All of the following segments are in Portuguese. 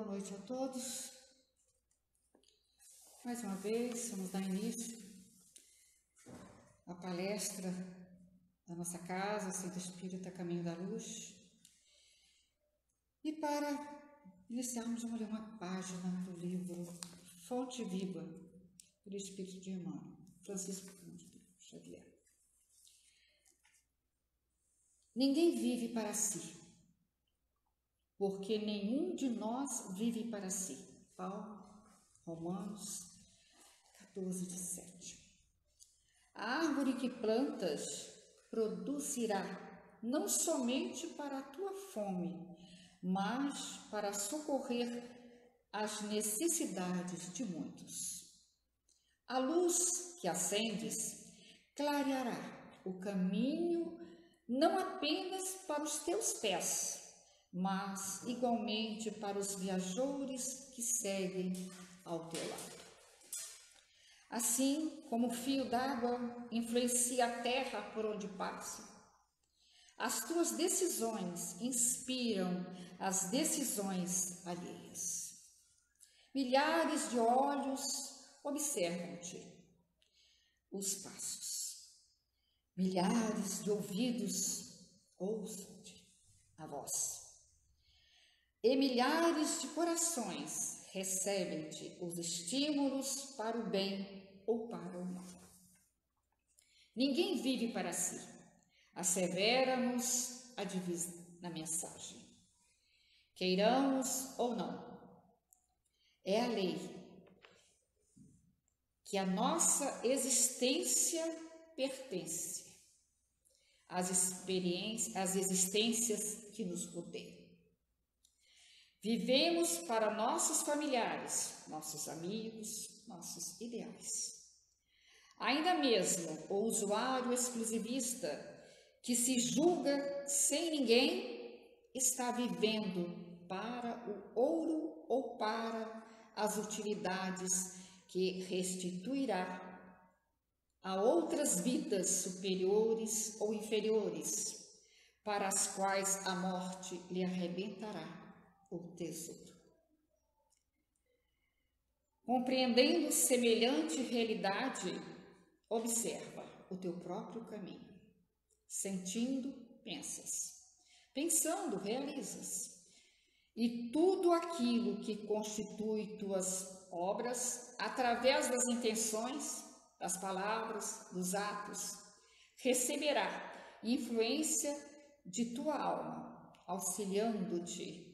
Boa noite a todos. Mais uma vez, vamos dar início à palestra da nossa casa, Centro Espírita Caminho da Luz. E para iniciarmos, vamos ler uma página do livro Fonte Viva, do Espírito de Emmanuel, Francisco Xavier. Ninguém vive para si porque nenhum de nós vive para si. Paulo, Romanos 14, 17. A árvore que plantas produzirá não somente para a tua fome, mas para socorrer as necessidades de muitos. A luz que acendes clareará o caminho não apenas para os teus pés, mas igualmente para os viajores que seguem ao teu lado. Assim como o fio d'água influencia a terra por onde passa, as tuas decisões inspiram as decisões alheias. Milhares de olhos observam-te, os passos. Milhares de ouvidos ousam-te, a voz e milhares de corações recebem-te os estímulos para o bem ou para o mal. Ninguém vive para si. Assevera-nos a divisa na mensagem. Queiramos ou não, é a lei que a nossa existência pertence às experiências, às existências que nos rodeiam. Vivemos para nossos familiares, nossos amigos, nossos ideais. Ainda mesmo o usuário exclusivista que se julga sem ninguém está vivendo para o ouro ou para as utilidades que restituirá a outras vidas superiores ou inferiores, para as quais a morte lhe arrebentará o tesouro. Compreendendo semelhante realidade, observa o teu próprio caminho. Sentindo, pensas. Pensando, realizas. E tudo aquilo que constitui tuas obras, através das intenções, das palavras, dos atos, receberá influência de tua alma, auxiliando-te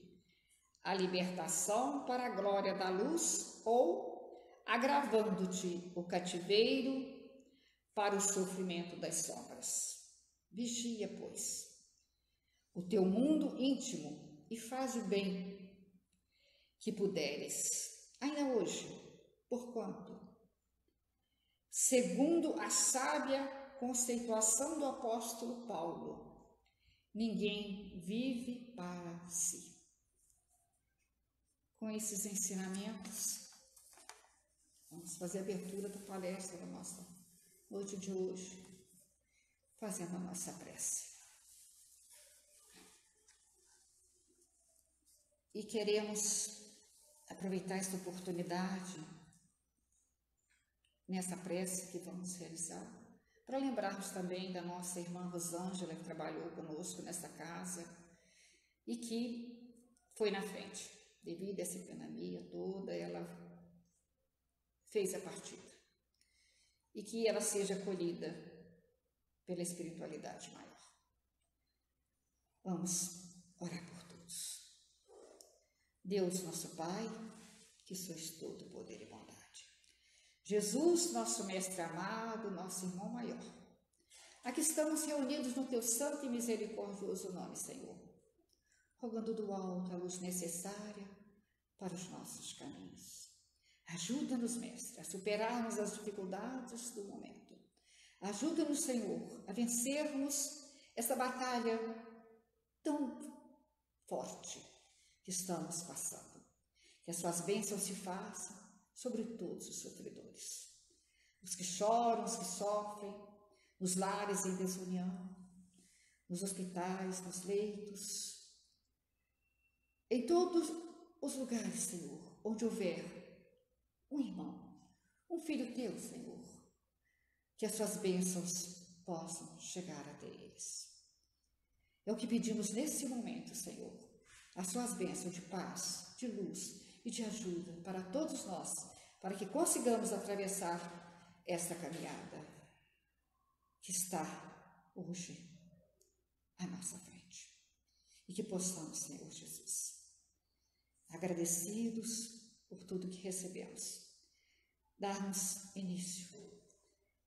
a libertação para a glória da luz ou agravando-te o cativeiro para o sofrimento das sombras. Vigia, pois, o teu mundo íntimo e faz o bem que puderes, ainda hoje, por quanto? Segundo a sábia conceituação do apóstolo Paulo, ninguém vive para si com esses ensinamentos, vamos fazer a abertura da palestra da nossa noite de hoje, fazendo a nossa prece. E queremos aproveitar esta oportunidade nessa prece que vamos realizar, para lembrarmos também da nossa irmã Rosângela, que trabalhou conosco nessa casa e que foi na frente devido a essa pandemia toda, ela fez a partida. E que ela seja acolhida pela espiritualidade maior. Vamos orar por todos. Deus, nosso Pai, que sois todo poder e bondade. Jesus, nosso Mestre amado, nosso irmão maior. Aqui estamos reunidos no teu santo e misericordioso nome, Senhor, rogando do alto a luz necessária para os nossos caminhos. Ajuda-nos, Mestre, a superarmos as dificuldades do momento. Ajuda-nos, Senhor, a vencermos essa batalha tão forte que estamos passando. Que as suas bênçãos se façam sobre todos os sofredores. Os que choram, os que sofrem, nos lares em desunião, nos hospitais, nos leitos, em todos os lugares, Senhor, onde houver um irmão, um filho teu, Senhor, que as suas bênçãos possam chegar até eles. É o que pedimos nesse momento, Senhor, as suas bênçãos de paz, de luz e de ajuda para todos nós, para que consigamos atravessar esta caminhada que está hoje à nossa frente. E que possamos, Senhor Jesus, agradecidos por tudo que recebemos, darmos início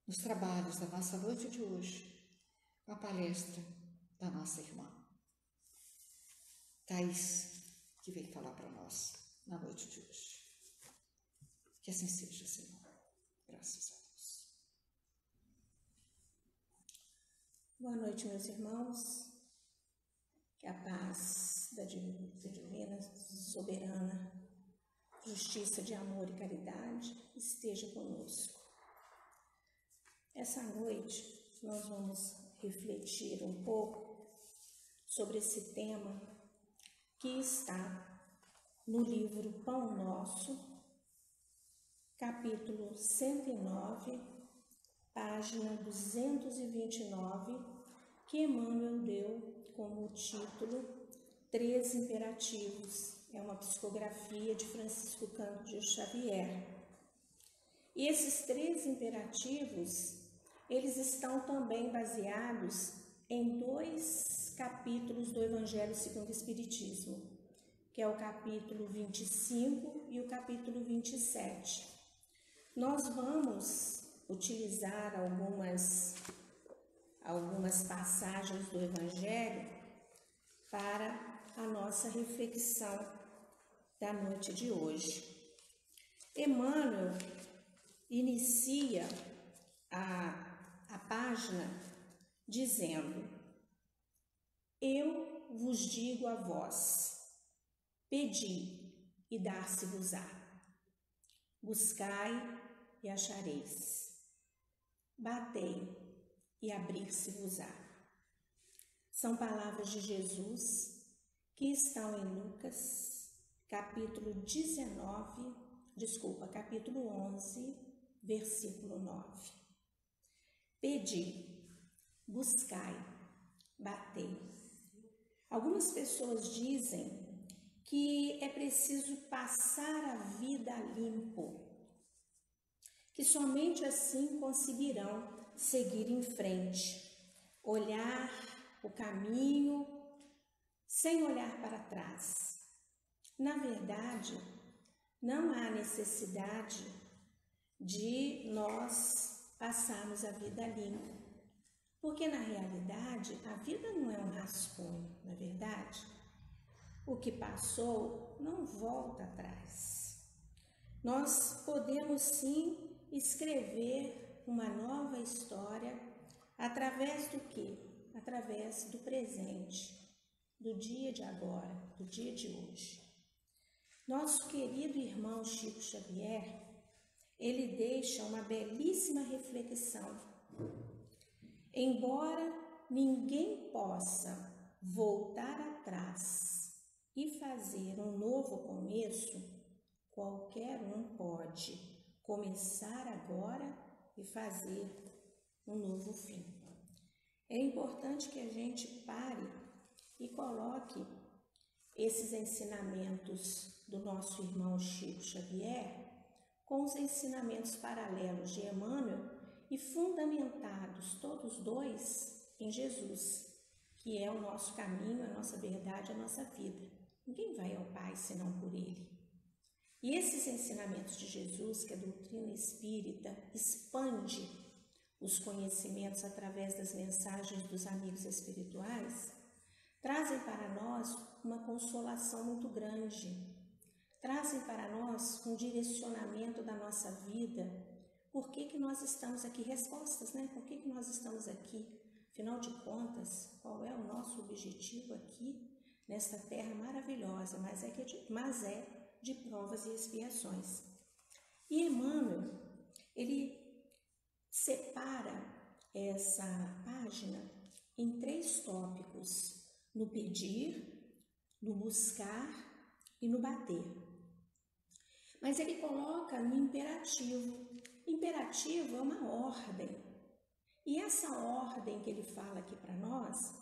nos trabalhos da nossa noite de hoje com a palestra da nossa irmã Thais, que veio falar para nós na noite de hoje. Que assim seja, Senhor. Graças a Deus. Boa noite, meus irmãos. Que a paz da divina, soberana, justiça de amor e caridade esteja conosco. Essa noite nós vamos refletir um pouco sobre esse tema que está no livro Pão Nosso, capítulo 109, página 229, que Emmanuel deu como título Três Imperativos. É uma psicografia de Francisco de Xavier. E esses três imperativos, eles estão também baseados em dois capítulos do Evangelho segundo o Espiritismo, que é o capítulo 25 e o capítulo 27. Nós vamos utilizar algumas algumas passagens do Evangelho para a nossa reflexão da noite de hoje. Emmanuel inicia a, a página dizendo: Eu vos digo a vós, pedi e dar-se-vos-á, buscai e achareis, batei e abrir-se-vos-á. São palavras de Jesus que estão em Lucas, capítulo 19, desculpa, capítulo 11, versículo 9. Pedi, buscai, batei. Algumas pessoas dizem que é preciso passar a vida limpo, que somente assim conseguirão seguir em frente, olhar o caminho sem olhar para trás. Na verdade, não há necessidade de nós passarmos a vida limpa, porque na realidade a vida não é um rascunho, na é verdade. O que passou não volta atrás. Nós podemos sim escrever uma nova história através do que? Através do presente, do dia de agora, do dia de hoje. Nosso querido irmão Chico Xavier, ele deixa uma belíssima reflexão. Embora ninguém possa voltar atrás e fazer um novo começo, qualquer um pode começar agora e fazer um novo fim. É importante que a gente pare e coloque esses ensinamentos do nosso irmão Chico Xavier com os ensinamentos paralelos de Emmanuel e fundamentados todos dois em Jesus, que é o nosso caminho, a nossa verdade, a nossa vida. Ninguém vai ao Pai senão por Ele. E esses ensinamentos de Jesus, que a doutrina espírita expande os conhecimentos através das mensagens dos amigos espirituais, trazem para nós uma consolação muito grande, trazem para nós um direcionamento da nossa vida. Por que, que nós estamos aqui? Respostas, né? Por que, que nós estamos aqui? Afinal de contas, qual é o nosso objetivo aqui nesta terra maravilhosa? Mas é, que, mas é de provas e expiações. E Emmanuel, ele separa essa página em três tópicos: no pedir, no buscar e no bater. Mas ele coloca no imperativo. Imperativo é uma ordem. E essa ordem que ele fala aqui para nós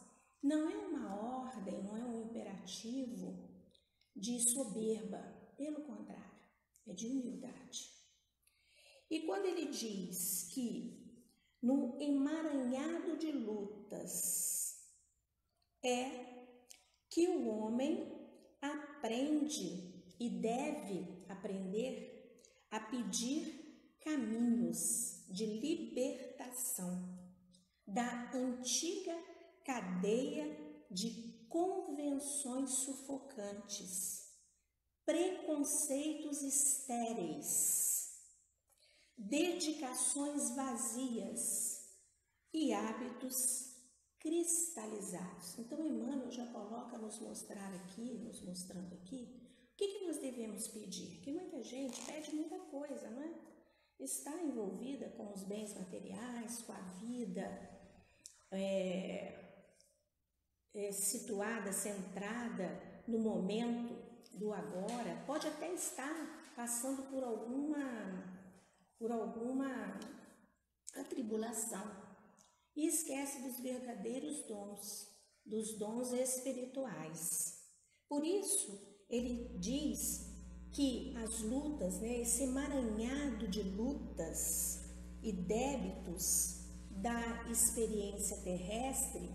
não é uma ordem, não é um imperativo de soberba, pelo contrário, é de humildade. E quando ele diz que no emaranhado de lutas é que o homem aprende e deve aprender a pedir caminhos de libertação da antiga cadeia de convenções sufocantes, preconceitos estéreis, dedicações vazias e hábitos cristalizados. Então, Emmanuel já coloca nos mostrar aqui, nos mostrando aqui, o que, que nós devemos pedir? Que muita gente pede muita coisa, não é? Está envolvida com os bens materiais, com a vida, é, é, situada, centrada no momento do agora, pode até estar passando por alguma, por alguma atribulação e esquece dos verdadeiros dons, dos dons espirituais. Por isso, ele diz que as lutas, né, esse emaranhado de lutas e débitos da experiência terrestre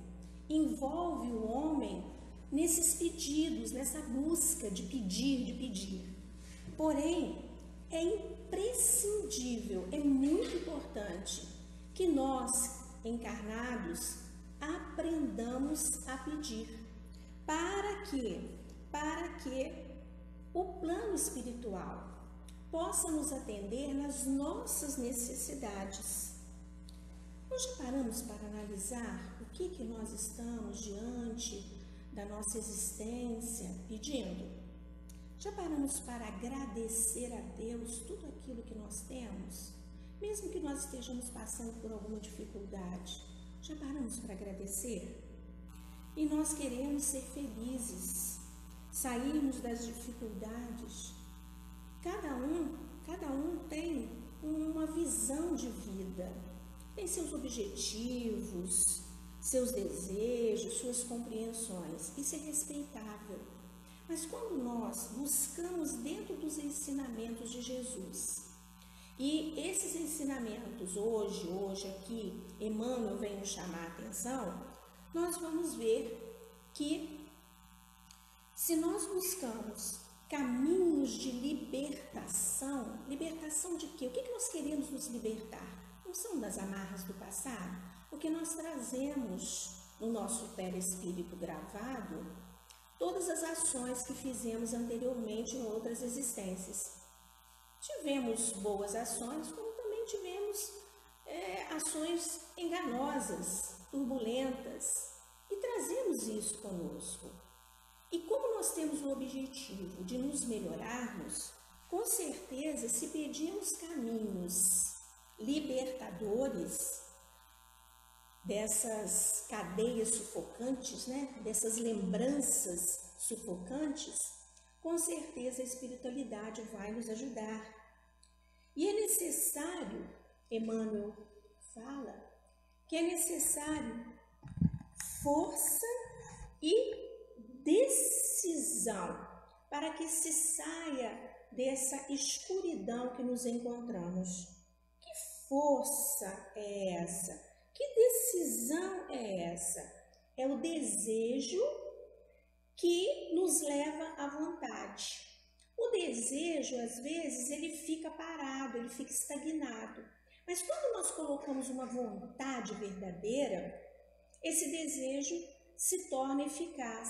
envolve o homem nesses pedidos, nessa busca de pedir, de pedir. Porém, é imprescindível, é muito importante que nós encarnados, aprendamos a pedir. Para que? Para que o plano espiritual possa nos atender nas nossas necessidades. Nós já paramos para analisar o que, que nós estamos diante da nossa existência pedindo? Já paramos para agradecer a Deus tudo aquilo que nós temos? Mesmo que nós estejamos passando por alguma dificuldade, já paramos para agradecer? E nós queremos ser felizes, sairmos das dificuldades. Cada um, cada um tem uma visão de vida, tem seus objetivos, seus desejos, suas compreensões. Isso é respeitável. Mas quando nós buscamos dentro dos ensinamentos de Jesus, e esses ensinamentos, hoje, hoje aqui, Emmanuel vem nos chamar a atenção, nós vamos ver que se nós buscamos caminhos de libertação, libertação de quê? O que, nós queremos nos libertar? Não são das amarras do passado? O que nós trazemos no nosso perispírito gravado, todas as ações que fizemos anteriormente em outras existências. Tivemos boas ações, como também tivemos é, ações enganosas, turbulentas, e trazemos isso conosco. E como nós temos o objetivo de nos melhorarmos, com certeza, se pedimos caminhos libertadores dessas cadeias sufocantes, né? dessas lembranças sufocantes, com certeza a espiritualidade vai nos ajudar. E é necessário, Emmanuel fala, que é necessário força e decisão para que se saia dessa escuridão que nos encontramos. Que força é essa? Que decisão é essa? É o desejo que nos leva à vontade. O desejo, às vezes, ele fica parado, ele fica estagnado. Mas quando nós colocamos uma vontade verdadeira, esse desejo se torna eficaz.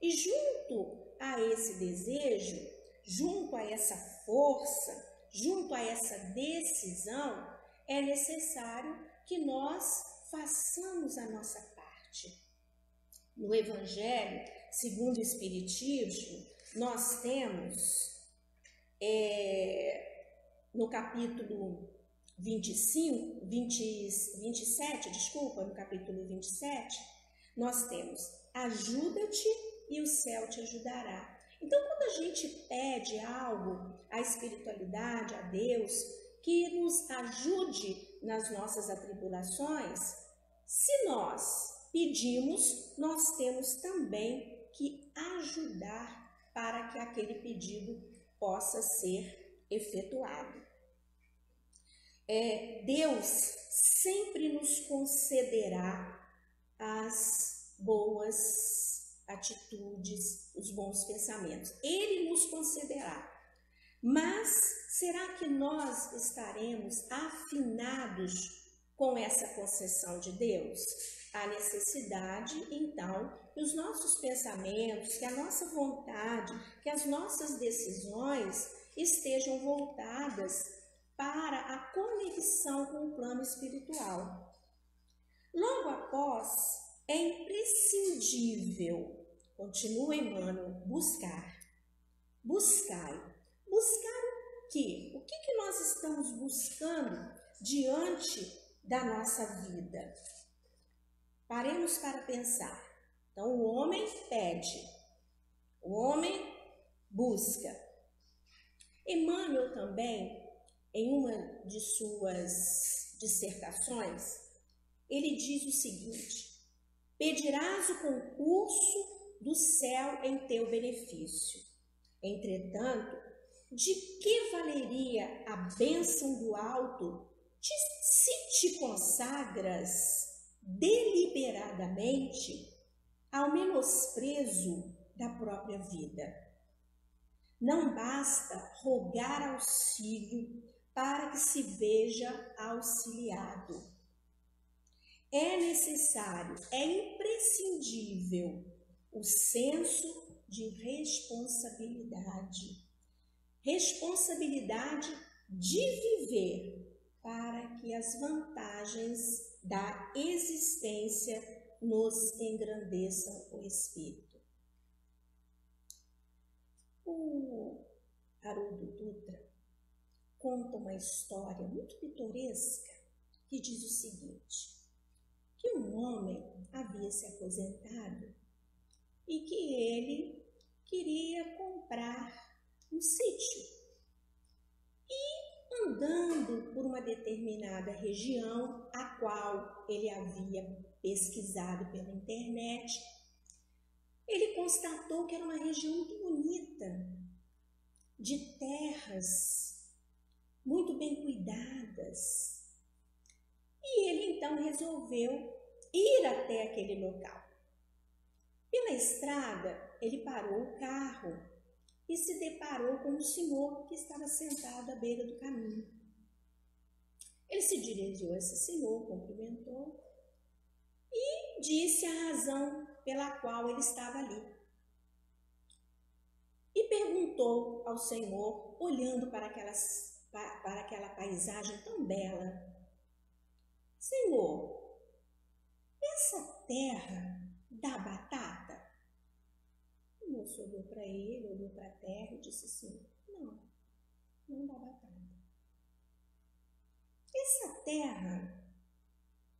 E junto a esse desejo, junto a essa força, junto a essa decisão, é necessário que nós façamos a nossa parte. No Evangelho, segundo o Espiritismo, nós temos é, no capítulo 25, 20, 27, desculpa, no capítulo 27, nós temos ajuda-te e o céu te ajudará. Então, quando a gente pede algo à espiritualidade, a Deus, que nos ajude nas nossas atribulações, se nós pedimos, nós temos também que ajudar para que aquele pedido possa ser efetuado. É, Deus sempre nos concederá as boas atitudes, os bons pensamentos. Ele nos concederá. Mas será que nós estaremos afinados com essa concessão de Deus? A necessidade, então, que os nossos pensamentos, que a nossa vontade, que as nossas decisões estejam voltadas para a conexão com o plano espiritual. Logo após, é imprescindível, continua Emmanuel, buscar. Buscai. Buscar o quê? O que, que nós estamos buscando diante da nossa vida? Paremos para pensar. Então, o homem pede, o homem busca. Emmanuel também, em uma de suas dissertações, ele diz o seguinte: Pedirás o concurso do céu em teu benefício. Entretanto, de que valeria a bênção do alto se te consagras deliberadamente ao menosprezo da própria vida? Não basta rogar auxílio para que se veja auxiliado é necessário, é imprescindível o senso de responsabilidade. Responsabilidade de viver para que as vantagens da existência nos engrandeçam o espírito. O Haroldo Dutra conta uma história muito pitoresca que diz o seguinte: que um homem havia se aposentado e que ele queria comprar um sítio. E andando por uma determinada região, a qual ele havia pesquisado pela internet, ele constatou que era uma região muito bonita, de terras muito bem cuidadas, e ele então resolveu ir até aquele local. Pela estrada, ele parou o carro e se deparou com um senhor que estava sentado à beira do caminho. Ele se dirigiu a esse senhor, cumprimentou e disse a razão pela qual ele estava ali. E perguntou ao Senhor, olhando para, aquelas, para aquela paisagem tão bela, Senhor, essa terra dá batata? Moço olhou para ele, olhou para a terra e disse assim: Não, não dá batata. Essa terra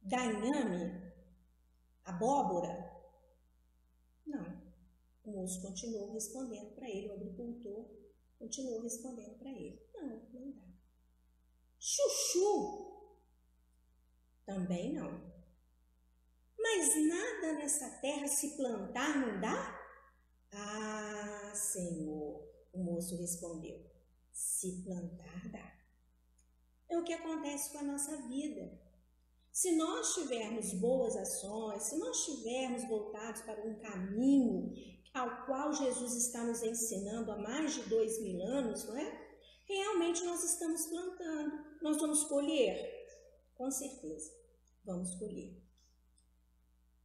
dá inhame? Abóbora? Não. O moço continuou respondendo para ele, o agricultor continuou respondendo para ele: Não, não dá. Chuchu? Também não. Mas nada nessa terra se plantar não dá? Ah, Senhor, o moço respondeu: se plantar dá. É o que acontece com a nossa vida. Se nós tivermos boas ações, se nós estivermos voltados para um caminho ao qual Jesus está nos ensinando há mais de dois mil anos, não é? Realmente nós estamos plantando, nós vamos colher, com certeza vamos colher.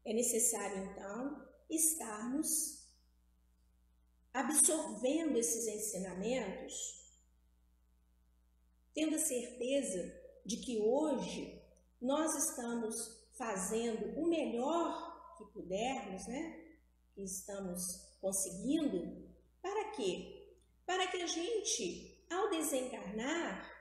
É necessário, então, estarmos absorvendo esses ensinamentos, tendo a certeza de que hoje nós estamos fazendo o melhor que pudermos, né? Que estamos conseguindo, para quê? Para que a gente, ao desencarnar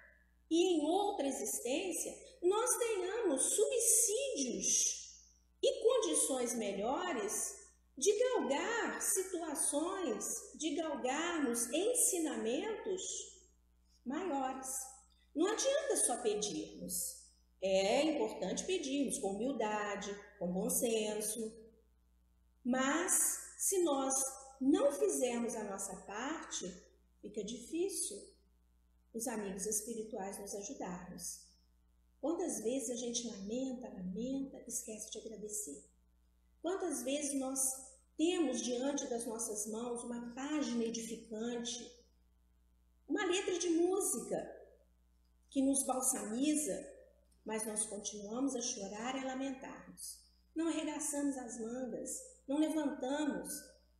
e em outra existência, nós tenhamos subsídios e condições melhores de galgar situações, de galgarmos ensinamentos maiores. Não adianta só pedirmos. É importante pedirmos com humildade, com bom senso, mas se nós não fizermos a nossa parte, fica difícil os amigos espirituais nos ajudarmos. Quantas vezes a gente lamenta, lamenta, esquece de agradecer? Quantas vezes nós temos diante das nossas mãos uma página edificante, uma letra de música que nos balsamiza, mas nós continuamos a chorar e a lamentarmos. Não arregaçamos as mangas, não levantamos,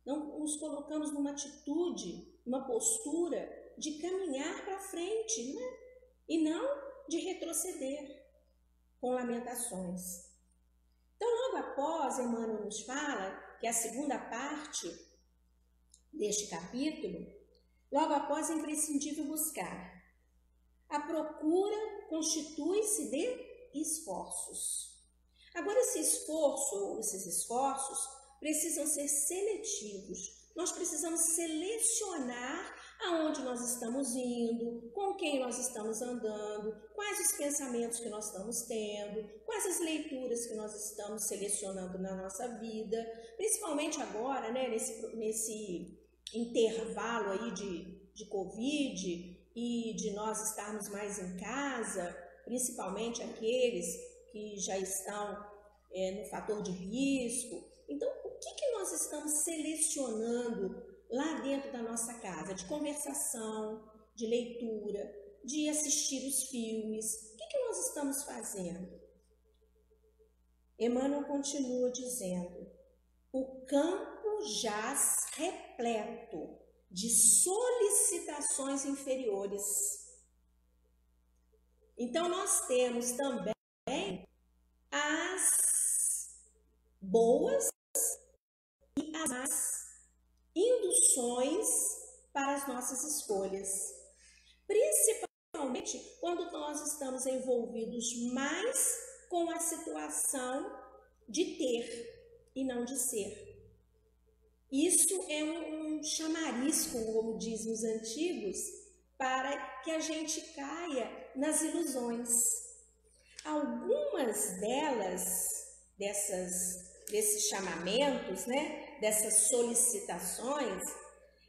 não nos colocamos numa atitude, numa postura de caminhar para frente, né? e não de retroceder com lamentações. Então, logo após, Emmanuel nos fala que a segunda parte deste capítulo, logo após é imprescindível buscar. A procura constitui-se de esforços. Agora, esse esforço, esses esforços, precisam ser seletivos. Nós precisamos selecionar aonde nós estamos indo, com quem nós estamos andando, quais os pensamentos que nós estamos tendo, quais as leituras que nós estamos selecionando na nossa vida, principalmente agora, né, nesse, nesse intervalo aí de, de Covid e de nós estarmos mais em casa, principalmente aqueles que já estão é, no fator de risco. Então, o que, que nós estamos selecionando lá dentro da nossa casa, de conversação, de leitura, de assistir os filmes. O que, que nós estamos fazendo? Emmanuel continua dizendo: o campo jaz repleto de solicitações inferiores. Então, nós temos também as boas e as más induções para as nossas escolhas. Principalmente quando nós estamos envolvidos mais com a situação de ter e não de ser. Isso é um chamariz, como dizem os antigos, para que a gente caia nas ilusões. Algumas delas, dessas, desses chamamentos, né, dessas solicitações,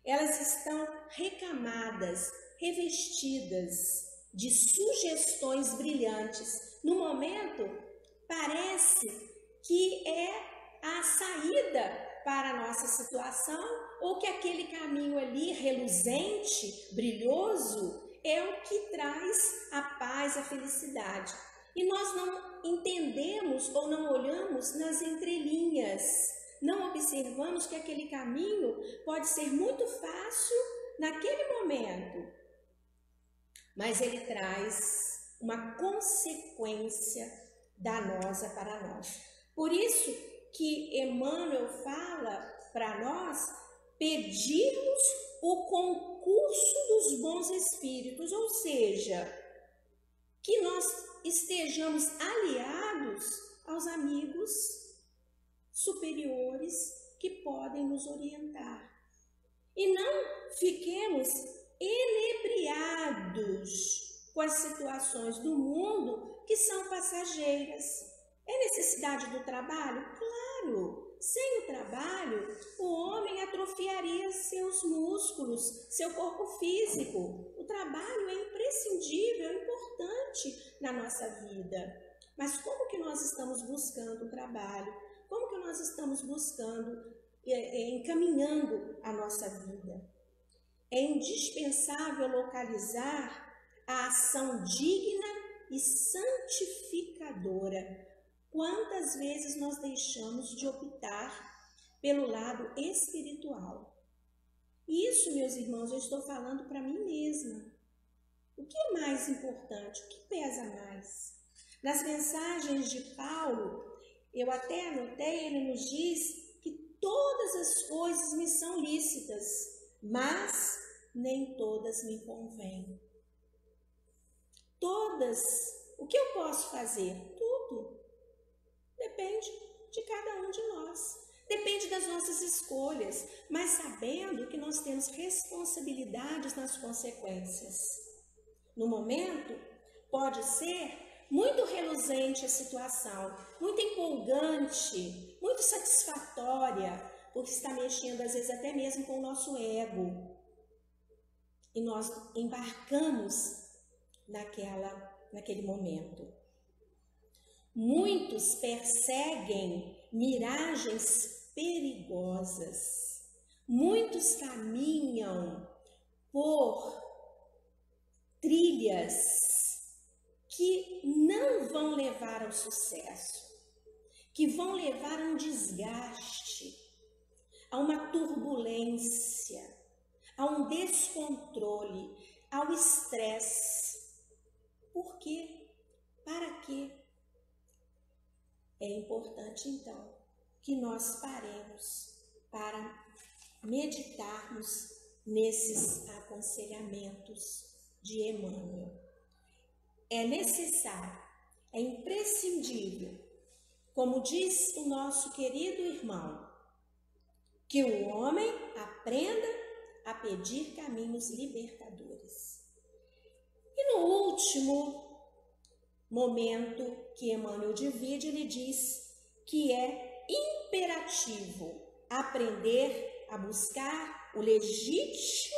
elas estão recamadas, revestidas de sugestões brilhantes. No momento, parece que é a saída para a nossa situação ou que aquele caminho ali reluzente, brilhoso, é o que traz a paz, a felicidade. E nós não entendemos ou não olhamos nas entrelinhas não observamos que aquele caminho pode ser muito fácil naquele momento, mas ele traz uma consequência danosa para nós. Por isso que Emmanuel fala para nós pedirmos o concurso dos bons espíritos, ou seja, que nós estejamos aliados aos amigos superiores que podem nos orientar. E não fiquemos enebriados com as situações do mundo que são passageiras. É necessidade do trabalho? Claro! Sem o trabalho, o homem atrofiaria seus músculos, seu corpo físico. O trabalho é imprescindível, é importante na nossa vida. Mas como que nós estamos buscando o trabalho? Como que nós estamos buscando, é, é, encaminhando a nossa vida? É indispensável localizar a ação digna e santificadora. Quantas vezes nós deixamos de optar pelo lado espiritual? Isso, meus irmãos, eu estou falando para mim mesma. O que é mais importante? O que pesa mais? Nas mensagens de Paulo, eu até anotei, ele nos diz que todas as coisas me são lícitas, mas nem todas me convêm. Todas. O que eu posso fazer? Depende de cada um de nós. Depende das nossas escolhas, mas sabendo que nós temos responsabilidades nas consequências. No momento, pode ser muito reluzente a situação, muito empolgante, muito satisfatória, porque está mexendo às vezes até mesmo com o nosso ego. E nós embarcamos naquela naquele momento. Muitos perseguem miragens perigosas. Muitos caminham por trilhas que não vão levar ao sucesso, que vão levar a um desgaste, a uma turbulência, a um descontrole, ao estresse. Por quê? Para quê? É importante então que nós paremos para meditarmos nesses aconselhamentos de Emmanuel. É necessário, é imprescindível, como diz o nosso querido irmão, que o homem aprenda a pedir caminhos libertadores. E no último momento que Emmanuel divide, ele diz que é imperativo aprender a buscar o legítimo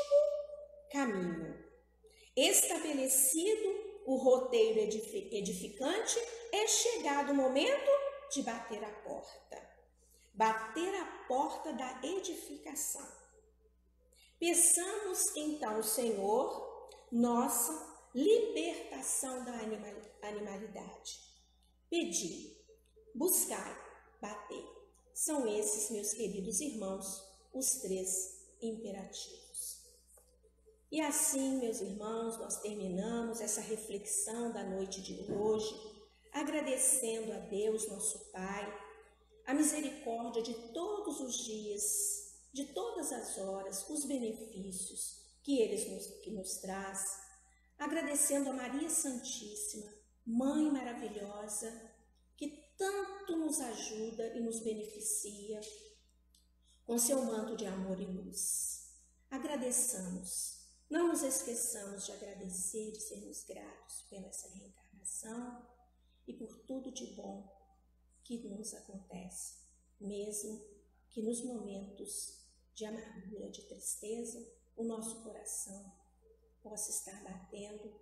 caminho. Estabelecido o roteiro edificante, é chegado o momento de bater a porta. Bater a porta da edificação. Peçamos então Senhor nossa libertação da animalidade. Pedir, buscar, bater. São esses, meus queridos irmãos, os três imperativos. E assim, meus irmãos, nós terminamos essa reflexão da noite de hoje, agradecendo a Deus, nosso Pai, a misericórdia de todos os dias, de todas as horas, os benefícios que Ele nos, que nos traz, agradecendo a Maria Santíssima, Mãe maravilhosa, que tanto nos ajuda e nos beneficia com seu manto de amor e luz. Agradeçamos, não nos esqueçamos de agradecer, de sermos gratos pela essa reencarnação e por tudo de bom que nos acontece, mesmo que nos momentos de amargura, de tristeza, o nosso coração possa estar batendo,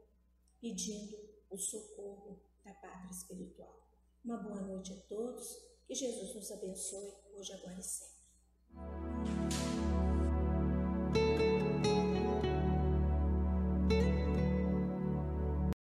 pedindo o socorro da pátria espiritual. Uma boa noite a todos, que Jesus nos abençoe hoje, agora e sempre.